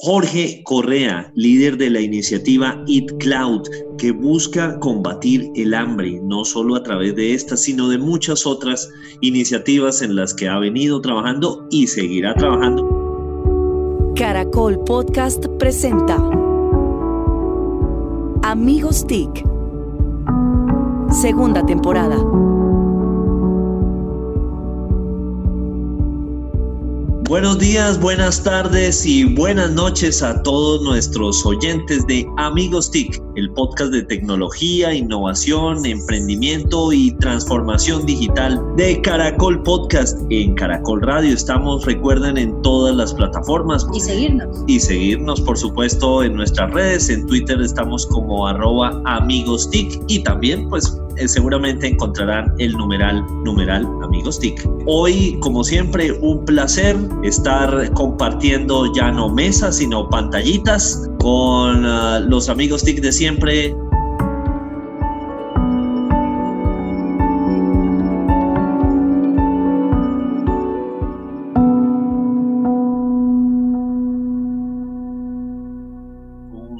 Jorge Correa, líder de la iniciativa Eat Cloud, que busca combatir el hambre, no solo a través de esta, sino de muchas otras iniciativas en las que ha venido trabajando y seguirá trabajando. Caracol Podcast presenta Amigos TIC, segunda temporada. Buenos días, buenas tardes y buenas noches a todos nuestros oyentes de Amigos TIC, el podcast de tecnología, innovación, emprendimiento y transformación digital de Caracol Podcast. En Caracol Radio estamos, recuerden, en todas las plataformas. Y seguirnos. Y seguirnos, por supuesto, en nuestras redes. En Twitter estamos como arroba Amigos TIC y también, pues, eh, seguramente encontrarán el numeral, numeral Amigos TIC. Hoy, como siempre, un placer estar compartiendo ya no mesas, sino pantallitas con ah, los amigos TIC de siempre,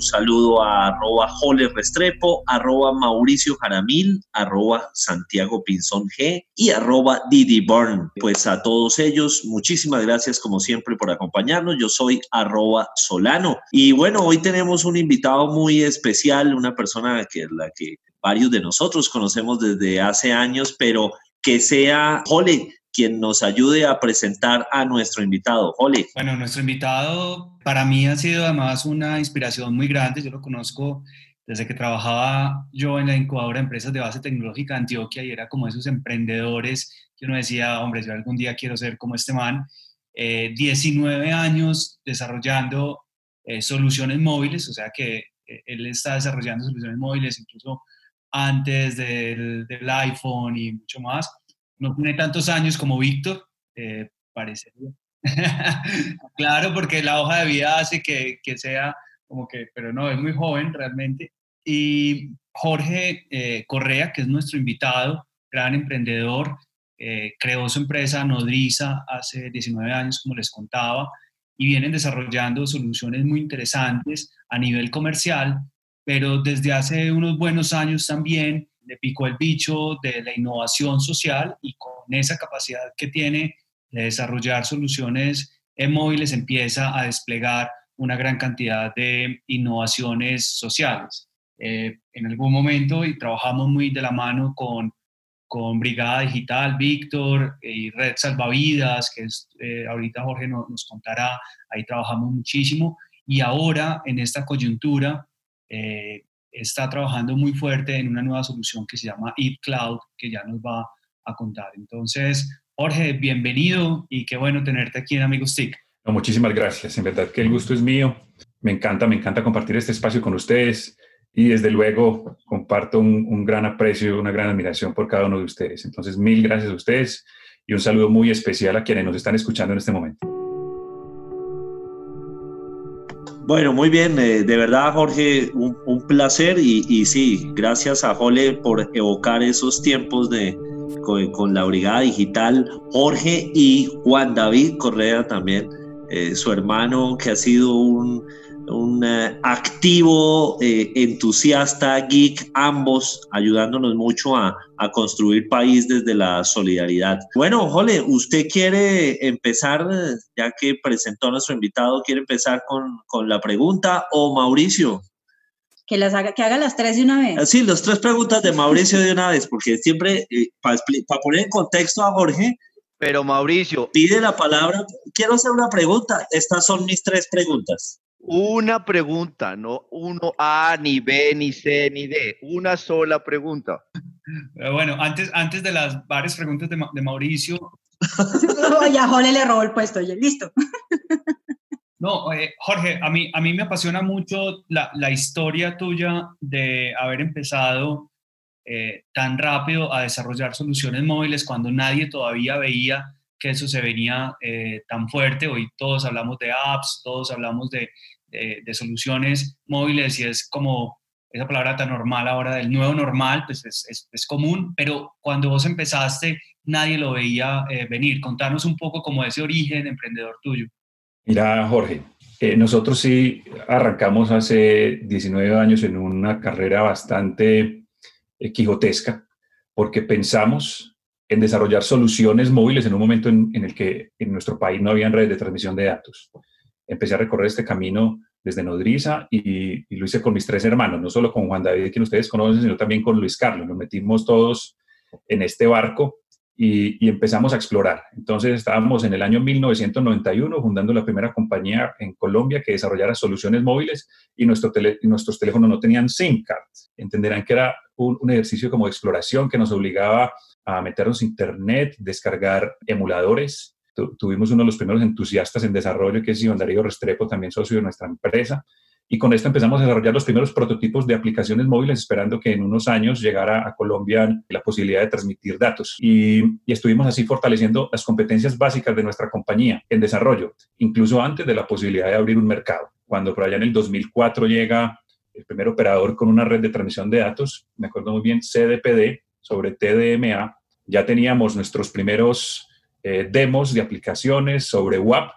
saludo a arroba Jole Restrepo, arroba Mauricio Jaramil, arroba Santiago Pinzón G y arroba Didi Burn. Pues a todos ellos, muchísimas gracias como siempre por acompañarnos. Yo soy arroba Solano. Y bueno, hoy tenemos un invitado muy especial, una persona que la que varios de nosotros conocemos desde hace años, pero que sea Jole, quien nos ayude a presentar a nuestro invitado. Ole. Bueno, nuestro invitado para mí ha sido además una inspiración muy grande. Yo lo conozco desde que trabajaba yo en la incubadora de empresas de base tecnológica de Antioquia y era como esos emprendedores que uno decía, hombre, yo algún día quiero ser como este man. 19 eh, años desarrollando eh, soluciones móviles, o sea que eh, él está desarrollando soluciones móviles incluso antes del, del iPhone y mucho más no tiene tantos años como Víctor, eh, parecería. claro, porque la hoja de vida hace que, que, sea como que, pero no, es muy joven realmente. Y Jorge eh, Correa, que es nuestro invitado, gran emprendedor, eh, creó su empresa Nodriza hace 19 años, como les contaba, y vienen desarrollando soluciones muy interesantes a nivel comercial, pero desde hace unos buenos años también le picó el bicho de la innovación social y con esa capacidad que tiene de desarrollar soluciones en móviles empieza a desplegar una gran cantidad de innovaciones sociales. Eh, en algún momento y trabajamos muy de la mano con, con Brigada Digital, Víctor y Red Salvavidas, que es, eh, ahorita Jorge nos, nos, contará, ahí trabajamos muchísimo y ahora en esta coyuntura eh, está trabajando muy fuerte en una nueva solución que se llama Eat Cloud, que ya nos va a contar. Entonces, Jorge, bienvenido y qué bueno tenerte aquí en Amigos TIC. muchísimas gracias, en verdad que el gusto es mío. Me encanta, me encanta compartir este espacio con ustedes y desde luego comparto un, un gran aprecio, una gran admiración por cada uno de ustedes. Entonces, mil gracias a ustedes y un saludo muy especial a quienes nos están escuchando en este momento. Bueno, muy bien, eh, de verdad Jorge, un, placer y, sí, gracias a Jole por evocar esos tiempos de, con, la Brigada Digital, Jorge y Juan David Correa también, eh, su hermano que ha sido un, un eh, activo, eh, entusiasta, geek, ambos ayudándonos mucho a, construir país desde la solidaridad. Bueno, Jole, ¿usted quiere empezar, ya que presentó a nuestro invitado, quiere empezar con, la pregunta o Mauricio? Que, las haga, que haga las tres de una vez. Sí, las tres preguntas de Mauricio de una vez, porque siempre, eh, para poner en contexto a Jorge, pero Mauricio. Pide la palabra. Quiero hacer una pregunta. Estas son mis tres preguntas. Una pregunta, no uno A, ni B, ni C, ni D. Una sola pregunta. bueno, antes, antes de las varias preguntas de, Mauricio. ya Jorge le robó el puesto, ya listo. no, Jorge, a mí, a mí me apasiona mucho la, la historia tuya de haber empezado eh, tan rápido a desarrollar soluciones móviles cuando nadie todavía veía que eso se venía eh, tan fuerte. Hoy todos hablamos de apps, todos hablamos de, soluciones móviles y es como esa palabra tan normal ahora del nuevo normal, pues es, común, pero cuando vos empezaste nadie lo veía eh, venir. Contanos un poco como ese origen emprendedor tuyo. Mira, Jorge, eh, nosotros sí arrancamos hace 19 años en una carrera bastante quijotesca, porque pensamos en desarrollar soluciones móviles en un momento en, el que en nuestro país no había redes de transmisión de datos. Empecé a recorrer este camino desde Nodriza y, y, lo hice con mis tres hermanos, no solo con Juan David, quien ustedes conocen, sino también con Luis Carlos. Nos metimos todos en este barco y, empezamos a explorar. Entonces estábamos en el año 1991 fundando la primera compañía en Colombia que desarrollara soluciones móviles y, nuestro nuestros teléfonos no tenían SIM cards. Entenderán que era un, un ejercicio como de exploración que nos obligaba a meternos a internet, descargar emuladores. tuvimos uno de los primeros entusiastas en desarrollo, que es Iván Darío Restrepo, también socio de nuestra empresa. Y con esto empezamos a desarrollar los primeros prototipos de aplicaciones móviles, esperando que en unos años llegara a Colombia la posibilidad de transmitir datos. Y, y, estuvimos así fortaleciendo las competencias básicas de nuestra compañía en desarrollo, incluso antes de la posibilidad de abrir un mercado. Cuando por allá en el 2004 llega el primer operador con una red de transmisión de datos, me acuerdo muy bien, CDPD, sobre TDMA, ya teníamos nuestros primeros eh, demos de aplicaciones sobre WAP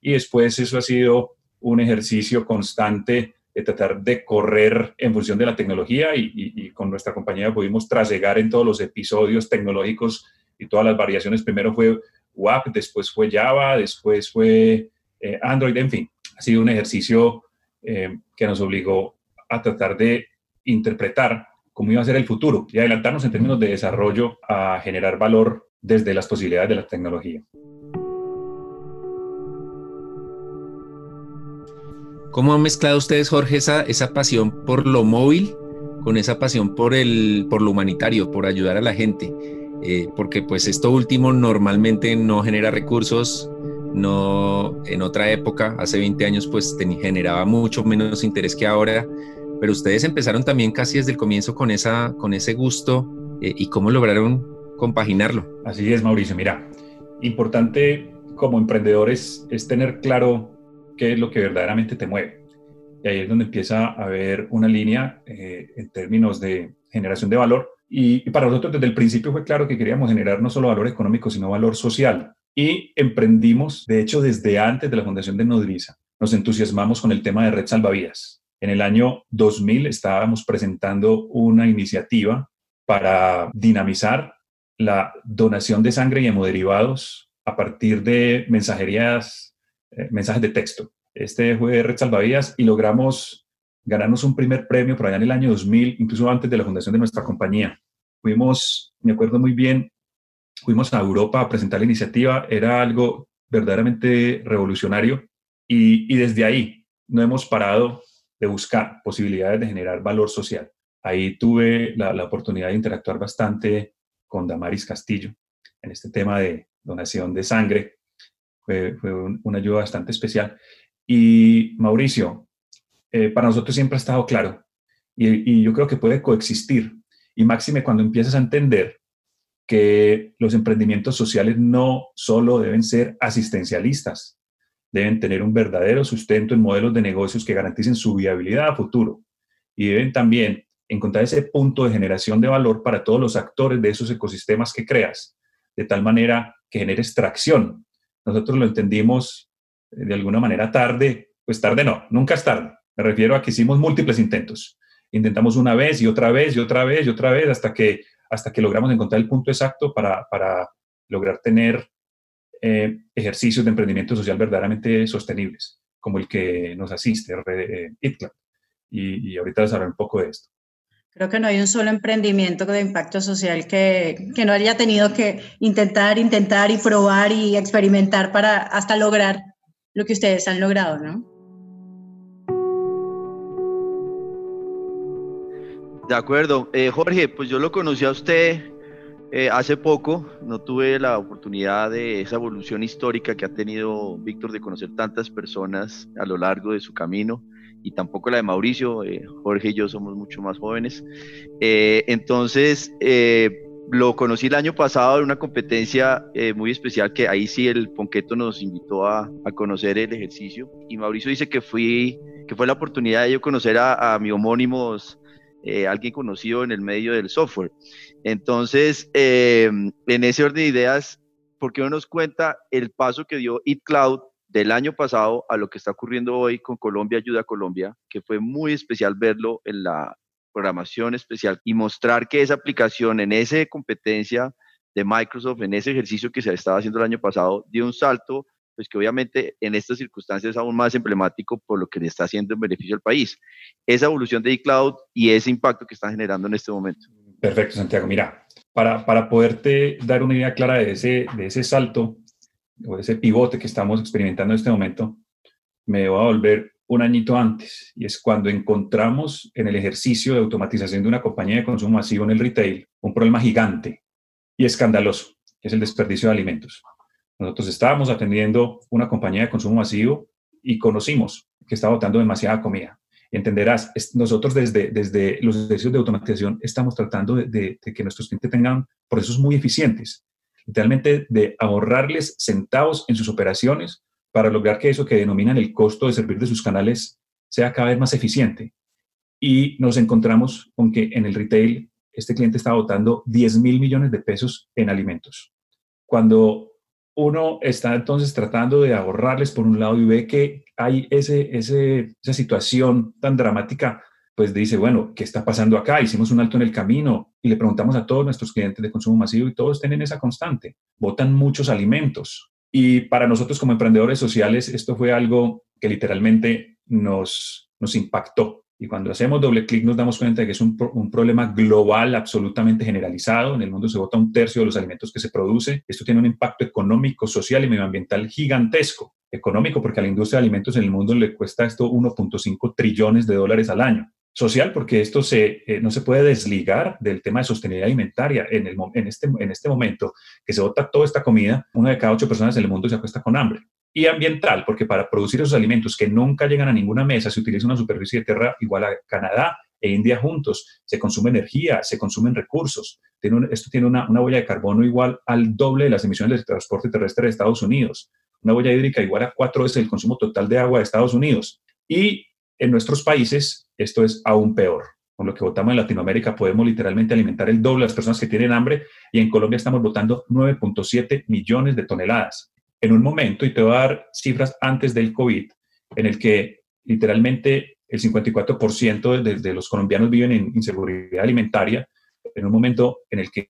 y después eso ha sido un ejercicio constante de tratar de correr en función de la tecnología y, con nuestra compañía pudimos trasegar en todos los episodios tecnológicos y todas las variaciones. Primero fue WAP, después fue Java, después fue eh, Android, en fin. Ha sido un ejercicio eh, que nos obligó a tratar de interpretar cómo iba a ser el futuro y adelantarnos en términos de desarrollo a generar valor desde las posibilidades de la tecnología. ¿Cómo han mezclado ustedes, Jorge, esa, esa pasión por lo móvil con esa pasión por, el, por lo humanitario, por ayudar a la gente? Eh, porque pues esto último normalmente no genera recursos, no en otra época, hace 20 años, pues generaba mucho menos interés que ahora pero ustedes empezaron también casi desde el comienzo con, esa, con ese gusto eh, y cómo lograron compaginarlo. Así es, Mauricio. Mira, importante como emprendedores es tener claro qué es lo que verdaderamente te mueve. Y ahí es donde empieza a haber una línea eh, en términos de generación de valor. Y, y, para nosotros desde el principio fue claro que queríamos generar no solo valor económico, sino valor social. Y emprendimos, de hecho, desde antes de la fundación de Nodriza, nos entusiasmamos con el tema de red salvavidas en el año 2000 estábamos presentando una iniciativa para dinamizar la donación de sangre y hemoderivados a partir de mensajerías, eh, mensajes de texto. Este fue Red Salvavidas y logramos ganarnos un primer premio por allá en el año 2000, incluso antes de la fundación de nuestra compañía. Fuimos, me acuerdo muy bien, fuimos a Europa a presentar la iniciativa, era algo verdaderamente revolucionario y, y desde ahí no hemos parado de buscar posibilidades de generar valor social. Ahí tuve la, oportunidad de interactuar bastante con Damaris Castillo en este tema de donación de sangre. Fue, una ayuda bastante especial. Y Mauricio, eh, para nosotros siempre ha estado claro y, y yo creo que puede coexistir. Y máxime cuando empiezas a entender que los emprendimientos sociales no solo deben ser asistencialistas, deben tener un verdadero sustento en modelos de negocios que garanticen su viabilidad a futuro y deben también encontrar ese punto de generación de valor para todos los actores de esos ecosistemas que creas, de tal manera que genere extracción. Nosotros lo entendimos eh, de alguna manera tarde, pues tarde no, nunca es tarde. Me refiero a que hicimos múltiples intentos. Intentamos una vez y otra vez y otra vez y otra vez hasta que, hasta que logramos encontrar el punto exacto para, para lograr tener eh, ejercicios de emprendimiento social verdaderamente sostenibles, como el que nos asiste, eh, ITCLAB. Y, y ahorita les hablaré un poco de esto. Creo que no hay un solo emprendimiento de impacto social que, que, no haya tenido que intentar, intentar y probar y experimentar para hasta lograr lo que ustedes han logrado, ¿no? De acuerdo. Eh, Jorge, pues yo lo conocí a usted eh, hace poco no tuve la oportunidad de esa evolución histórica que ha tenido Víctor de conocer tantas personas a lo largo de su camino y tampoco la de Mauricio. Eh, Jorge y yo somos mucho más jóvenes. Eh, entonces, lo conocí el año pasado en una competencia muy especial que ahí sí el Ponqueto nos invitó a, a, conocer el ejercicio y Mauricio dice que, fui, que fue la oportunidad de yo conocer a, a mi homónimos eh, alguien conocido en el medio del software. Entonces, eh, en ese orden de ideas, ¿por qué no nos cuenta el paso que dio It Cloud del año pasado a lo que está ocurriendo hoy con Colombia Ayuda a Colombia, que fue muy especial verlo en la programación especial y mostrar que esa aplicación en esa competencia de Microsoft, en ese ejercicio que se estaba haciendo el año pasado, dio un salto, pues que obviamente en estas circunstancias es aún más emblemático por lo que le está haciendo en beneficio al país. Esa evolución de iCloud y ese impacto que está generando en este momento. Perfecto, Santiago. Mira, para, para poderte dar una idea clara de ese, de ese salto o ese pivote que estamos experimentando en este momento, me voy a volver un añito antes, y es cuando encontramos en el ejercicio de automatización de una compañía de consumo masivo en el retail un problema gigante y escandaloso, que es el desperdicio de alimentos. Nosotros estábamos atendiendo una compañía de consumo masivo y conocimos que estaba botando demasiada comida. Entenderás, nosotros desde, desde los servicios de automatización estamos tratando de, de que nuestros clientes tengan procesos muy eficientes, literalmente de ahorrarles centavos en sus operaciones para lograr que eso que denominan el costo de servir de sus canales sea cada vez más eficiente. Y nos encontramos con que en el retail este cliente está botando 10 mil millones de pesos en alimentos. Cuando uno está entonces tratando de ahorrarles por un lado y ve que hay ese, esa situación tan dramática, pues dice, bueno, ¿qué está pasando acá? Hicimos un alto en el camino y le preguntamos a todos nuestros clientes de consumo masivo y todos tienen esa constante. Botan muchos alimentos. Y para nosotros como emprendedores sociales, esto fue algo que literalmente nos, nos impactó. Y cuando hacemos doble clic nos damos cuenta de que es un, un, problema global absolutamente generalizado. En el mundo se vota un tercio de los alimentos que se produce. Esto tiene un impacto económico, social y medioambiental gigantesco. Económico porque a la industria de alimentos en el mundo le cuesta esto 1.5 trillones de dólares al año. Social porque esto se, eh, no se puede desligar del tema de sostenibilidad alimentaria. En, el, en, este, en este momento que se vota toda esta comida, una de cada ocho personas en el mundo se acuesta con hambre y ambiental, porque para producir esos alimentos que nunca llegan a ninguna mesa se utiliza una superficie de tierra igual a Canadá e India juntos, se consume energía, se consumen recursos. Esto tiene una, una, huella de carbono igual al doble de las emisiones del transporte terrestre de Estados Unidos, una huella hídrica igual a cuatro veces el consumo total de agua de Estados Unidos. Y en nuestros países esto es aún peor. Con lo que votamos en Latinoamérica podemos literalmente alimentar el doble de las personas que tienen hambre y en Colombia estamos votando 9.7 millones de toneladas en un momento, y te voy a dar cifras antes del COVID, en el que literalmente el 54% de, de los colombianos viven en inseguridad alimentaria, en un momento en el que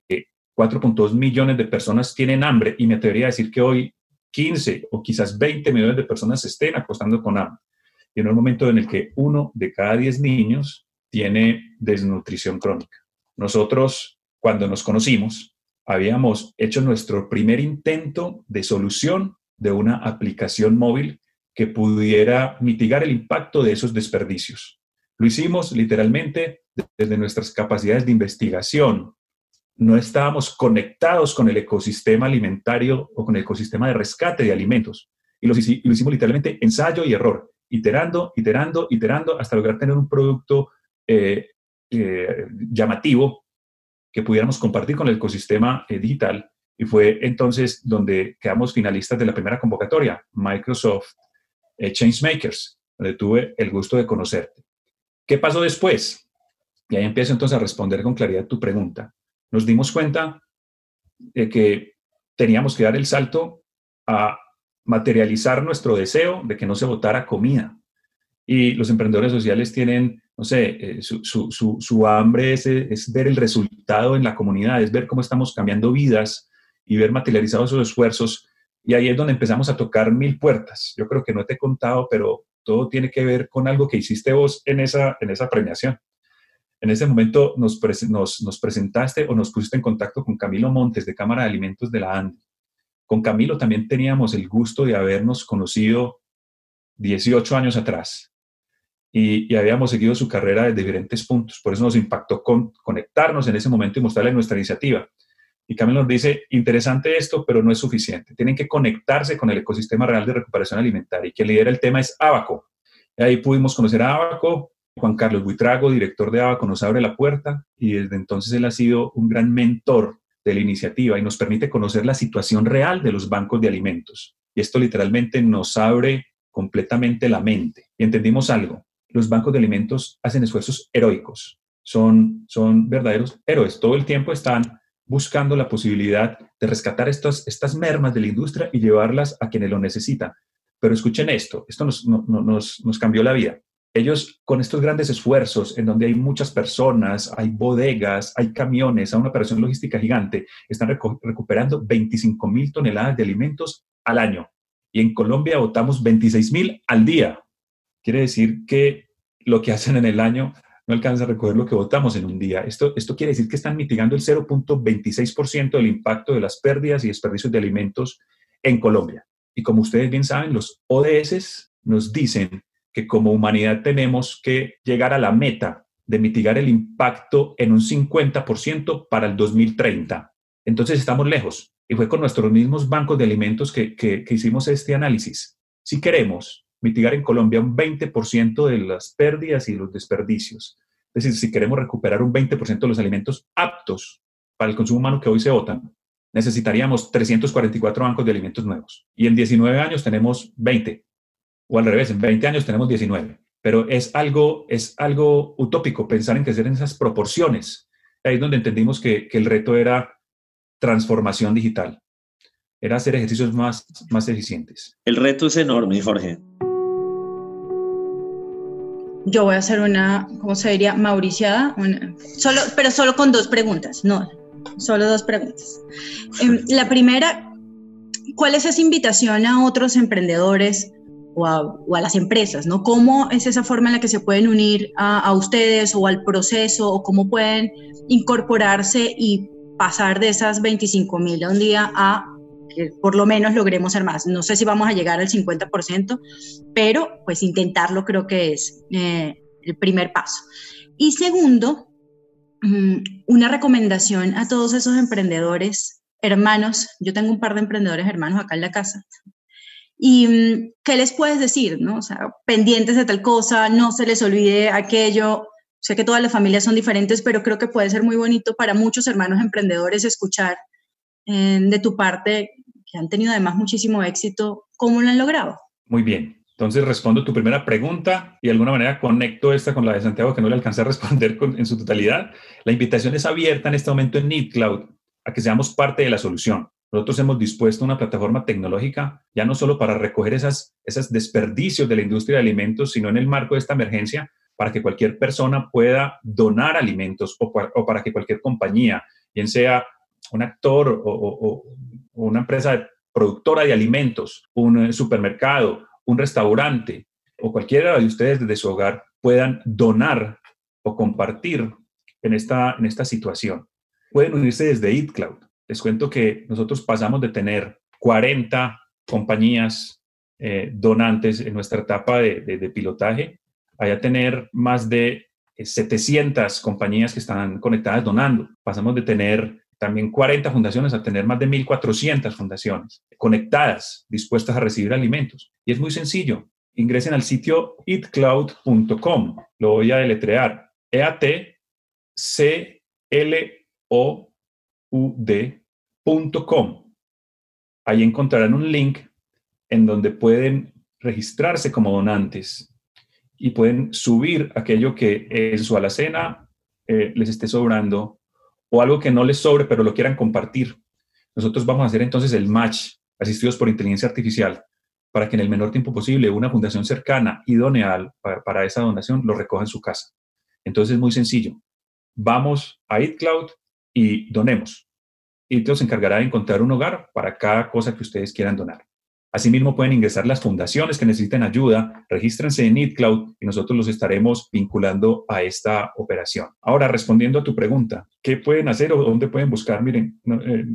4.2 millones de personas tienen hambre, y me atrevería a decir que hoy 15 o quizás 20 millones de personas se estén acostando con hambre. Y en un momento en el que uno de cada 10 niños tiene desnutrición crónica. Nosotros, cuando nos conocimos, habíamos hecho nuestro primer intento de solución de una aplicación móvil que pudiera mitigar el impacto de esos desperdicios. Lo hicimos literalmente desde nuestras capacidades de investigación. No estábamos conectados con el ecosistema alimentario o con el ecosistema de rescate de alimentos. Y lo, hicimos literalmente ensayo y error, iterando, iterando, iterando, hasta lograr tener un producto eh, eh, llamativo que pudiéramos compartir con el ecosistema eh, digital y fue entonces donde quedamos finalistas de la primera convocatoria, Microsoft eh, Changemakers, donde tuve el gusto de conocerte. ¿Qué pasó después? Y ahí empiezo entonces a responder con claridad tu pregunta. Nos dimos cuenta de que teníamos que dar el salto a materializar nuestro deseo de que no se votara comida. Y los emprendedores sociales tienen no sé, eh, su, hambre es, es, ver el resultado en la comunidad, es ver cómo estamos cambiando vidas y ver materializados esos esfuerzos. Y ahí es donde empezamos a tocar mil puertas. Yo creo que no te he contado, pero todo tiene que ver con algo que hiciste vos en esa, en esa premiación. En ese momento nos, nos, nos presentaste o nos pusiste en contacto con Camilo Montes de Cámara de Alimentos de la ANDE. Con Camilo también teníamos el gusto de habernos conocido 18 años atrás y, habíamos seguido su carrera desde diferentes puntos. Por eso nos impactó con, conectarnos en ese momento y mostrarle nuestra iniciativa. Y Camilo nos dice, interesante esto, pero no es suficiente. Tienen que conectarse con el ecosistema real de recuperación alimentaria y que lidera el tema es Abaco. Y ahí pudimos conocer a Abaco. Juan Carlos Buitrago, director de Abaco, nos abre la puerta y desde entonces él ha sido un gran mentor de la iniciativa y nos permite conocer la situación real de los bancos de alimentos. Y esto literalmente nos abre completamente la mente. Y entendimos algo, los bancos de alimentos hacen esfuerzos heroicos, son, son verdaderos héroes, todo el tiempo están buscando la posibilidad de rescatar estos, estas mermas de la industria y llevarlas a quienes lo necesitan. Pero escuchen esto, esto nos, nos, nos cambió la vida. Ellos con estos grandes esfuerzos en donde hay muchas personas, hay bodegas, hay camiones, hay una operación logística gigante, están recuperando 25 mil toneladas de alimentos al año. Y en Colombia votamos 26 mil al día. Quiere decir que lo que hacen en el año no alcanza a recoger lo que votamos en un día. Esto, esto quiere decir que están mitigando el 0.26% del impacto de las pérdidas y desperdicios de alimentos en Colombia. Y como ustedes bien saben, los ODS nos dicen que como humanidad tenemos que llegar a la meta de mitigar el impacto en un 50% para el 2030. Entonces estamos lejos. Y fue con nuestros mismos bancos de alimentos que, que, que hicimos este análisis. Si queremos mitigar en Colombia un 20% de las pérdidas y los desperdicios. Es decir, si queremos recuperar un 20% de los alimentos aptos para el consumo humano que hoy se votan, necesitaríamos 344 bancos de alimentos nuevos. Y en 19 años tenemos 20. O al revés, en 20 años tenemos 19. Pero es algo, es algo utópico pensar en crecer en esas proporciones. Ahí es donde entendimos que, que el reto era transformación digital. Era hacer ejercicios más, más eficientes. El reto es enorme, Jorge yo voy a hacer una, ¿cómo se diría? Mauriciada, solo, pero solo con dos preguntas, no, solo dos preguntas. Em, la primera, ¿cuál es esa invitación a otros emprendedores o a, las empresas, ¿no? ¿Cómo es esa forma en la que se pueden unir a, a ustedes o al proceso o cómo pueden incorporarse y pasar de esas 25 mil a un día a que por lo menos logremos ser más. No sé si vamos a llegar al 50%, pero pues intentarlo creo que es eh, el primer paso. Y segundo, mm, una recomendación a todos esos emprendedores, hermanos, yo tengo un par de emprendedores hermanos acá en la casa, ¿Y mm, qué les puedes decir? ¿no? O sea, pendientes de tal cosa, no se les olvide aquello. Sé que todas las familias son diferentes, pero creo que puede ser muy bonito para muchos hermanos emprendedores escuchar eh, de tu parte que han tenido además muchísimo éxito, ¿cómo lo han logrado? Muy bien. Entonces respondo tu primera pregunta y de alguna manera conecto esta con la de Santiago que no le alcancé a responder en su totalidad. La invitación es abierta en este momento en NeedCloud a que seamos parte de la solución. Nosotros hemos dispuesto una plataforma tecnológica ya no solo para recoger esas, esos desperdicios de la industria de alimentos, sino en el marco de esta emergencia para que cualquier persona pueda donar alimentos o, o para que cualquier compañía, bien sea un actor o, o, una empresa productora de alimentos, un eh, supermercado, un restaurante o cualquiera de ustedes desde su hogar puedan donar o compartir en esta, en esta situación. Pueden unirse desde EatCloud. Les cuento que nosotros pasamos de tener 40 compañías eh, donantes en nuestra etapa de, de, pilotaje a ya tener más de 700 eh, compañías que están conectadas donando. Pasamos de tener también 40 fundaciones a tener más de 1.400 fundaciones conectadas, dispuestas a recibir alimentos. Y es muy sencillo. Ingresen al sitio eatcloud.com. Lo voy a deletrear. E-A-T-C-L-O-U-D.com. Ahí encontrarán un link en donde pueden registrarse como donantes y pueden subir aquello que en su alacena eh, les esté sobrando o algo que no les sobre, pero lo quieran compartir. Nosotros vamos a hacer entonces el match, asistidos por inteligencia artificial, para que en el menor tiempo posible una fundación cercana, idónea para, esa donación, lo recoja en su casa. Entonces es muy sencillo. Vamos a EatCloud y donemos. Y se encargará de encontrar un hogar para cada cosa que ustedes quieran donar. Asimismo, pueden ingresar las fundaciones que necesiten ayuda, regístrense en EatCloud y nosotros los estaremos vinculando a esta operación. Ahora, respondiendo a tu pregunta, ¿qué pueden hacer o dónde pueden buscar? Miren, eh,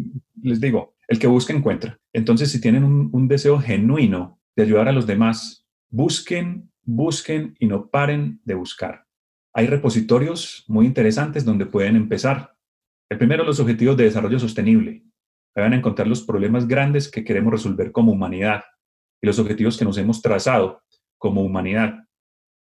les digo, el que busca encuentra. Entonces, si tienen un, un deseo genuino de ayudar a los demás, busquen, busquen y no paren de buscar. Hay repositorios muy interesantes donde pueden empezar. El primero, los objetivos de desarrollo sostenible van a encontrar los problemas grandes que queremos resolver como humanidad y los objetivos que nos hemos trazado como humanidad.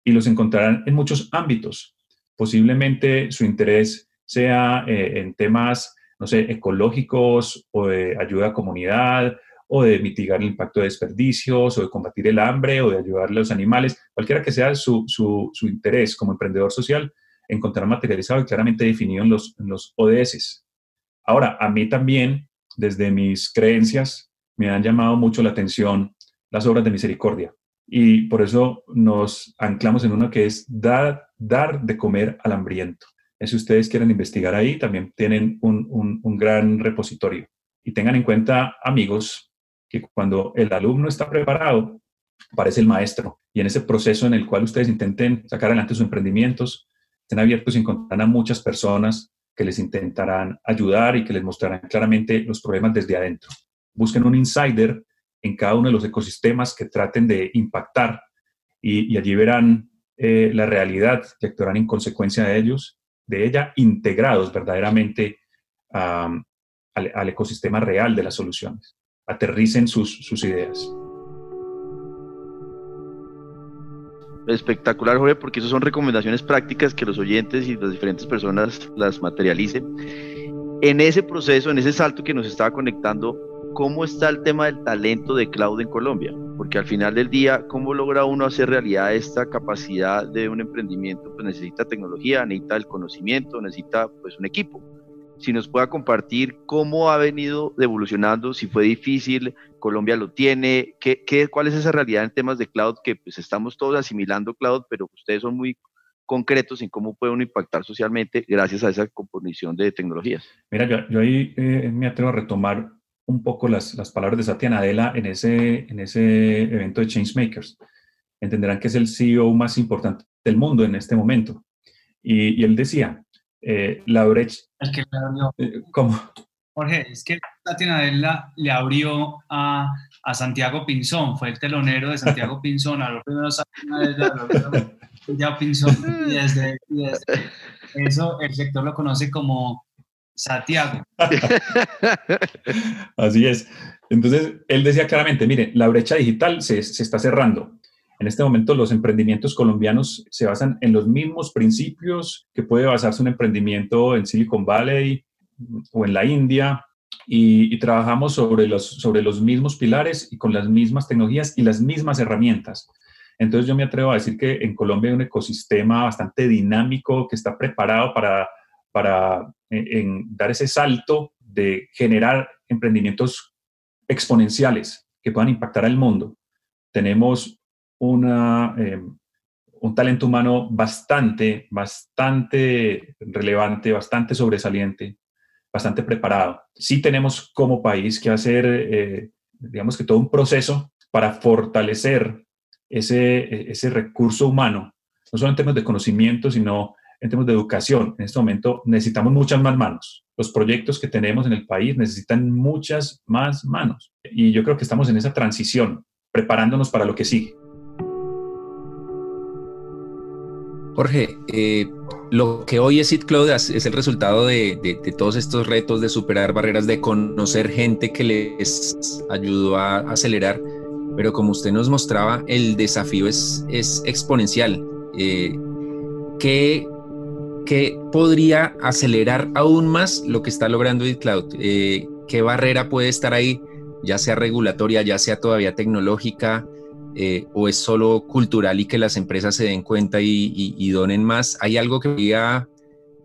Y los encontrarán en muchos ámbitos. Posiblemente su interés sea eh, en temas, no sé, ecológicos o de ayuda a comunidad o de mitigar el impacto de desperdicios o de combatir el hambre o de ayudar a los animales, cualquiera que sea su, su, interés como emprendedor social, encontrará materializado y claramente definido en los, en los ODS. Ahora, a mí también desde mis creencias, me han llamado mucho la atención las obras de misericordia. Y por eso nos anclamos en uno que es dar, dar de comer al hambriento. Si ustedes quieren investigar ahí, también tienen un, un, un gran repositorio. Y tengan en cuenta, amigos, que cuando el alumno está preparado, parece el maestro. Y en ese proceso en el cual ustedes intenten sacar adelante sus emprendimientos, estén abiertos y encontrarán a muchas personas que les intentarán ayudar y que les mostrarán claramente los problemas desde adentro. Busquen un insider en cada uno de los ecosistemas que traten de impactar y, allí verán eh, la realidad y actuarán en consecuencia de ellos, de ella, integrados verdaderamente al, ecosistema real de las soluciones. Aterricen sus ideas. Espectacular, Jorge, porque esas son recomendaciones prácticas que los oyentes y las diferentes personas las materialicen. En ese proceso, en ese salto que nos estaba conectando, ¿cómo está el tema del talento de cloud en Colombia? Porque al final del día, ¿cómo logra uno hacer realidad esta capacidad de un emprendimiento? Pues necesita tecnología, necesita el conocimiento, necesita pues un equipo si nos pueda compartir cómo ha venido evolucionando, si fue difícil, Colombia lo tiene, qué, qué, cuál es esa realidad en temas de cloud que pues estamos todos asimilando cloud, pero ustedes son muy concretos en cómo puede uno impactar socialmente gracias a esa composición de tecnologías. Mira, yo, yo ahí eh, me atrevo a retomar un poco las, las palabras de Satya Nadella en ese, en ese evento de Changemakers. Entenderán que es el CEO más importante del mundo en este momento. Y, y él decía, eh, la brecha. El que le abrió. Eh, ¿Cómo? Jorge, es que Nadella le abrió a, a, Santiago Pinzón, fue el telonero de Santiago Pinzón, a los primeros ya Pinzón, y desde, eso el sector lo conoce como Santiago. Así es. Entonces, él decía claramente, mire, la brecha digital se, se está cerrando. En este momento los emprendimientos colombianos se basan en los mismos principios que puede basarse un emprendimiento en Silicon Valley o en la India y, trabajamos sobre los, sobre los mismos pilares y con las mismas tecnologías y las mismas herramientas. Entonces yo me atrevo a decir que en Colombia hay un ecosistema bastante dinámico que está preparado para, para dar ese salto de generar emprendimientos exponenciales que puedan impactar al mundo. Tenemos una, eh, un talento humano bastante, bastante relevante, bastante sobresaliente, bastante preparado. Sí tenemos como país que hacer, eh, digamos que todo un proceso para fortalecer ese, ese recurso humano, no solo en términos de conocimiento, sino en términos de educación. En este momento necesitamos muchas más manos. Los proyectos que tenemos en el país necesitan muchas más manos. Y yo creo que estamos en esa transición, preparándonos para lo que sigue. Jorge, eh, lo que hoy es It Cloud es el resultado de, todos estos retos de superar barreras, de conocer gente que les ayudó a acelerar, pero como usted nos mostraba, el desafío es, exponencial. Eh, ¿qué, podría acelerar aún más lo que está logrando It Cloud? Eh, ¿Qué barrera puede estar ahí, ya sea regulatoria, ya sea todavía tecnológica? Eh, o es solo cultural y que las empresas se den cuenta y, donen más? ¿Hay algo que podría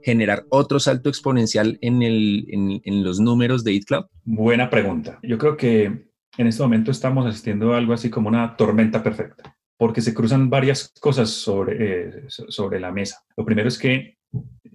generar otro salto exponencial en, los números de EatCloud? Buena pregunta. Yo creo que en este momento estamos asistiendo a algo así como una tormenta perfecta, porque se cruzan varias cosas sobre, eh, sobre la mesa. Lo primero es que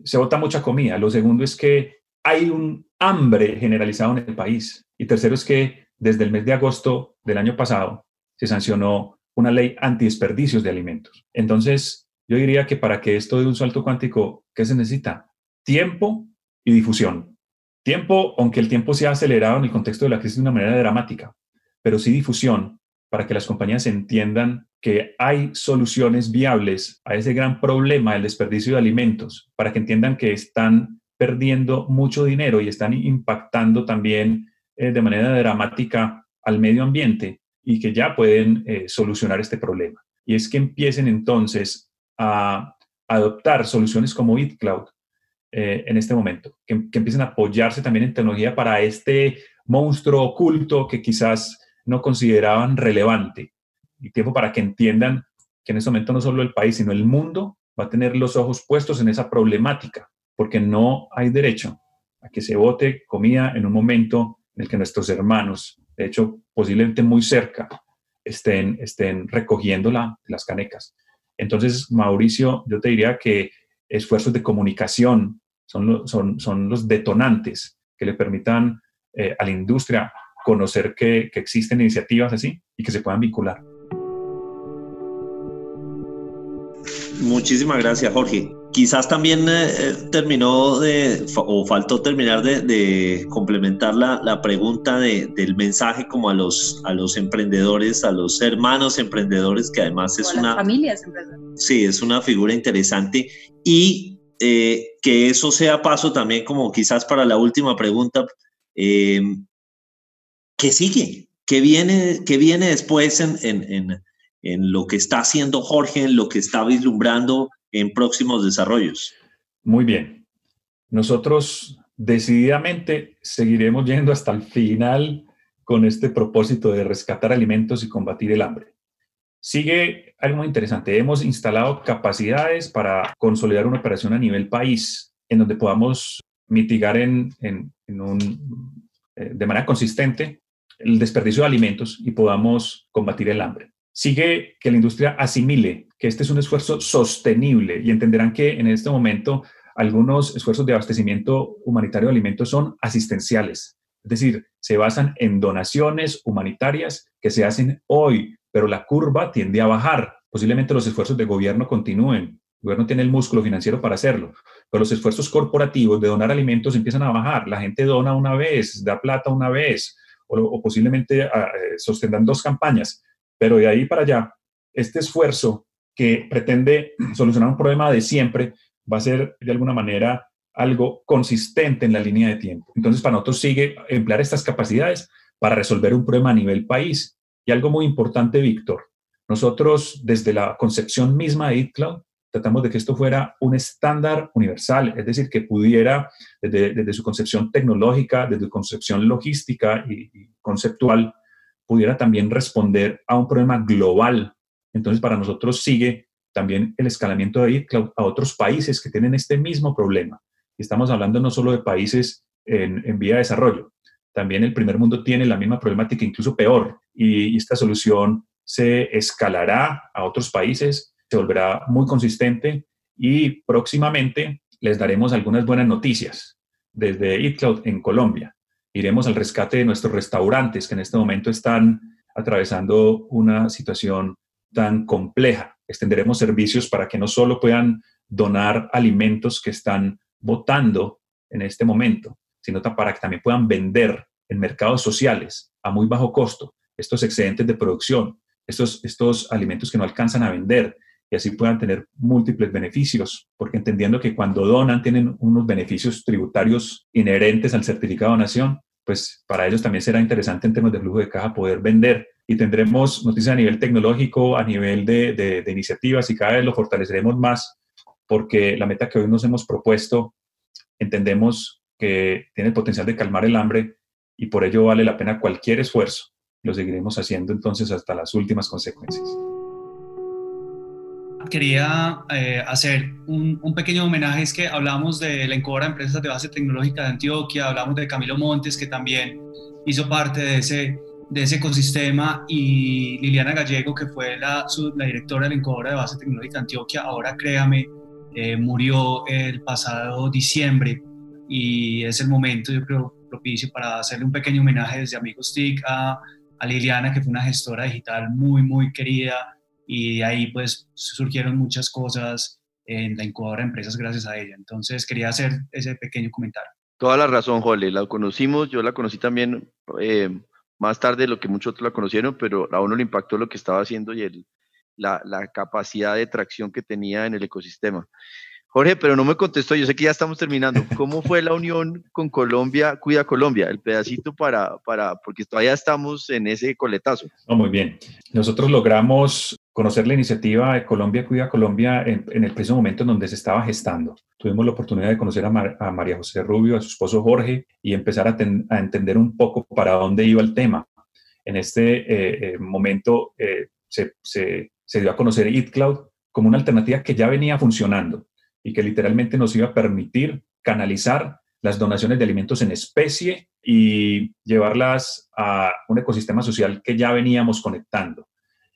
se bota mucha comida. Lo segundo es que hay un hambre generalizado en el país. Y tercero es que desde el mes de agosto del año pasado se sancionó una ley antidesperdicios de alimentos. Entonces, yo diría que para que esto dé un salto cuántico, ¿qué se necesita? Tiempo y difusión. Tiempo, aunque el tiempo se ha acelerado en el contexto de la crisis de una manera dramática, pero sí difusión para que las compañías entiendan que hay soluciones viables a ese gran problema del desperdicio de alimentos, para que entiendan que están perdiendo mucho dinero y están impactando también eh, de manera dramática al medio ambiente y que ya pueden eh, solucionar este problema. Y es que empiecen entonces a adoptar soluciones como BitCloud eh, en este momento, que, empiecen a apoyarse también en tecnología para este monstruo oculto que quizás no consideraban relevante. Y tiempo para que entiendan que en este momento no solo el país, sino el mundo va a tener los ojos puestos en esa problemática, porque no hay derecho a que se vote comida en un momento en el que nuestros hermanos de hecho posiblemente muy cerca, estén, estén recogiendo las canecas. Entonces, Mauricio, yo te diría que esfuerzos de comunicación son, son, son los detonantes que le permitan eh, a la industria conocer que, que existen iniciativas así y que se puedan vincular. Muchísimas gracias, Jorge. Quizás también eh, eh, terminó de, o faltó terminar de, complementar la, la pregunta del mensaje como a los, a los emprendedores, a los hermanos emprendedores, que además es una... familias. Sí, es una figura interesante. Y eh, que eso sea paso también como quizás para la última pregunta, ¿qué sigue? ¿Qué viene, qué viene después en, en en lo que está haciendo Jorge, en lo que está vislumbrando en próximos desarrollos. Muy bien. Nosotros decididamente seguiremos yendo hasta el final con este propósito de rescatar alimentos y combatir el hambre. Sigue algo muy interesante. Hemos instalado capacidades para consolidar una operación a nivel país en donde podamos mitigar en, eh, de manera consistente el desperdicio de alimentos y podamos combatir el hambre sigue que la industria asimile que este es un esfuerzo sostenible y entenderán que en este momento algunos esfuerzos de abastecimiento humanitario de alimentos son asistenciales, es decir, se basan en donaciones humanitarias que se hacen hoy, pero la curva tiende a bajar. Posiblemente los esfuerzos de gobierno continúen, el gobierno tiene el músculo financiero para hacerlo, pero los esfuerzos corporativos de donar alimentos empiezan a bajar. La gente dona una vez, da plata una vez, o, posiblemente ah, eh, dos campañas pero de ahí para allá, este esfuerzo que pretende solucionar un problema de siempre va a ser de alguna manera algo consistente en la línea de tiempo. Entonces, para nosotros sigue emplear estas capacidades para resolver un problema a nivel país. Y algo muy importante, Víctor, nosotros desde la concepción misma de EatCloud tratamos de que esto fuera un estándar universal, es decir, que pudiera, desde, su concepción tecnológica, desde su concepción logística y conceptual, pudiera también responder a un problema global. Entonces, para nosotros sigue también el escalamiento de iCloud a otros países que tienen este mismo problema. Y estamos hablando no solo de países en, vía de desarrollo, también el primer mundo tiene la misma problemática, incluso peor, y, esta solución se escalará a otros países, se volverá muy consistente y próximamente les daremos algunas buenas noticias desde iCloud en Colombia iremos al rescate de nuestros restaurantes que en este momento están atravesando una situación tan compleja. Extenderemos servicios para que no solo puedan donar alimentos que están botando en este momento, sino para que también puedan vender en mercados sociales a muy bajo costo estos excedentes de producción, estos, estos alimentos que no alcanzan a vender y así puedan tener múltiples beneficios, porque entendiendo que cuando donan tienen unos beneficios tributarios inherentes al certificado de donación, pues para ellos también será interesante en términos de flujo de caja poder vender y tendremos noticias a nivel tecnológico, a nivel de, de, iniciativas y cada vez lo fortaleceremos más porque la meta que hoy nos hemos propuesto entendemos que tiene el potencial de calmar el hambre y por ello vale la pena cualquier esfuerzo. Lo seguiremos haciendo entonces hasta las últimas consecuencias quería eh, hacer un, pequeño homenaje, es que hablamos de la incubadora de empresas de base tecnológica de Antioquia, hablamos de Camilo Montes, que también hizo parte de ese, de ese ecosistema, y Liliana Gallego, que fue la, la directora de la incubadora de base tecnológica Antioquia, ahora créame, eh, murió el pasado diciembre, y es el momento, yo creo, propicio para hacerle un pequeño homenaje desde Amigos TIC a, a Liliana, que fue una gestora digital muy, muy querida, y de ahí pues surgieron muchas cosas en la incubadora de empresas gracias a ella. Entonces quería hacer ese pequeño comentario. Toda la razón, Jole, la conocimos, yo la conocí también eh, más tarde de lo que muchos otros la conocieron, pero a uno le impactó lo que estaba haciendo y el, la, la capacidad de tracción que tenía en el ecosistema. Jorge, pero no me contestó, yo sé que ya estamos terminando. ¿Cómo fue la unión con Colombia, Cuida Colombia? El pedacito para, para porque todavía estamos en ese coletazo. muy bien. Nosotros logramos conocer la iniciativa de Colombia Cuida Colombia en, el preciso momento en donde se estaba gestando. Tuvimos la oportunidad de conocer a, María José Rubio, a su esposo Jorge, y empezar a, entender un poco para dónde iba el tema. En este eh, eh, momento eh, se, se, se dio a conocer EatCloud como una alternativa que ya venía funcionando y que literalmente nos iba a permitir canalizar las donaciones de alimentos en especie y llevarlas a un ecosistema social que ya veníamos conectando.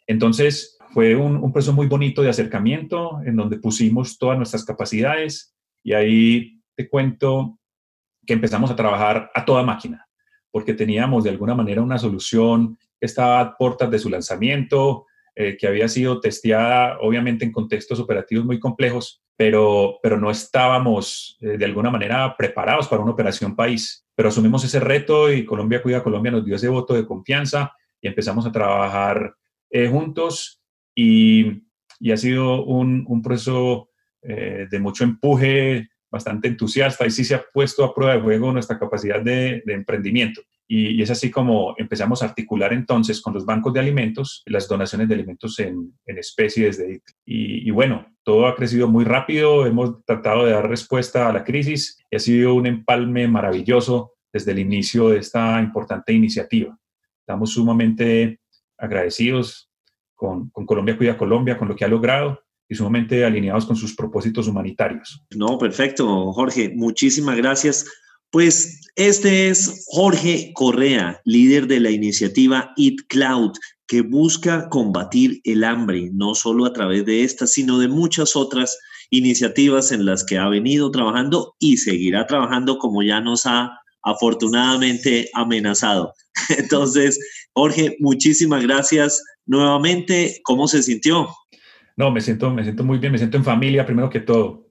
Entonces, fue un, un proceso muy bonito de acercamiento en donde pusimos todas nuestras capacidades y ahí te cuento que empezamos a trabajar a toda máquina, porque teníamos de alguna manera una solución que estaba a puertas de su lanzamiento, eh, que había sido testeada obviamente en contextos operativos muy complejos, pero, pero no estábamos eh, de alguna manera preparados para una operación país. Pero asumimos ese reto y Colombia Cuida Colombia nos dio ese voto de confianza y empezamos a trabajar eh, juntos y, ha sido un, un proceso de mucho empuje, bastante entusiasta y sí se ha puesto a prueba de juego nuestra capacidad de, emprendimiento. Y, es así como empezamos a articular entonces con los bancos de alimentos las donaciones de alimentos en, en especies de y, y, bueno, todo ha crecido muy rápido, hemos tratado de dar respuesta a la crisis y ha sido un empalme maravilloso desde el inicio de esta importante iniciativa. Estamos sumamente agradecidos con, con Colombia Cuida Colombia, con lo que ha logrado y sumamente alineados con sus propósitos humanitarios. No, perfecto, Jorge. Muchísimas gracias pues este es Jorge Correa, líder de la iniciativa Eat Cloud, que busca combatir el hambre, no solo a través de esta, sino de muchas otras iniciativas en las que ha venido trabajando y seguirá trabajando como ya nos ha afortunadamente amenazado. Entonces, Jorge, muchísimas gracias nuevamente. ¿Cómo se sintió? No, me siento, me siento muy bien, me siento en familia primero que todo.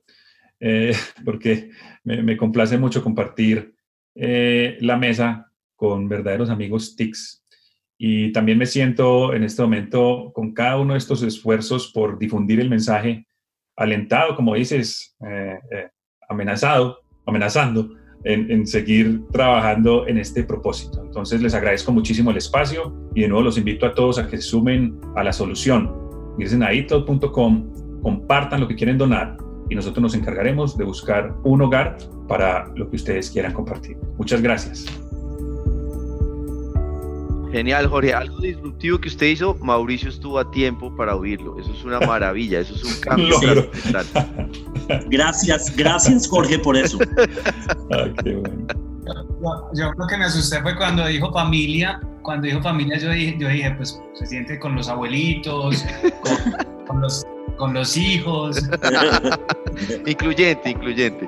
Eh, porque me, complace mucho compartir eh, la mesa con verdaderos amigos TICS. Y también me siento en este momento con cada uno de estos esfuerzos por difundir el mensaje, alentado, como dices, eh, amenazado, amenazando en, seguir trabajando en este propósito. Entonces les agradezco muchísimo el espacio y de nuevo los invito a todos a que se sumen a la solución. Ingresen a itcloud.com, compartan lo que quieren donar y nosotros nos encargaremos de buscar un hogar para lo que ustedes quieran compartir. Muchas gracias. Genial, Jorge. Algo disruptivo que usted hizo, Mauricio estuvo a tiempo para oírlo. Eso es una maravilla, eso es un cambio. gracias, gracias Jorge por eso. Ay, qué bueno. yo, creo que me asusté fue cuando dijo familia. Cuando dijo familia, yo dije, yo dije pues se siente con los abuelitos, con los con los hijos. incluyente, incluyente.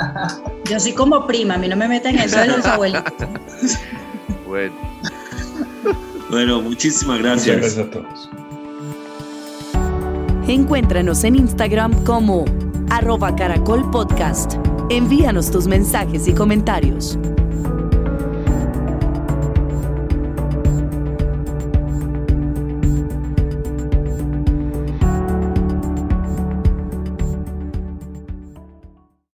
Yo soy como prima, a mí no me meten en eso de los abuelitos. bueno. Bueno, muchísimas gracias. Muchas gracias a todos. Encuéntranos en Instagram como arroba caracol podcast. Envíanos tus mensajes y comentarios.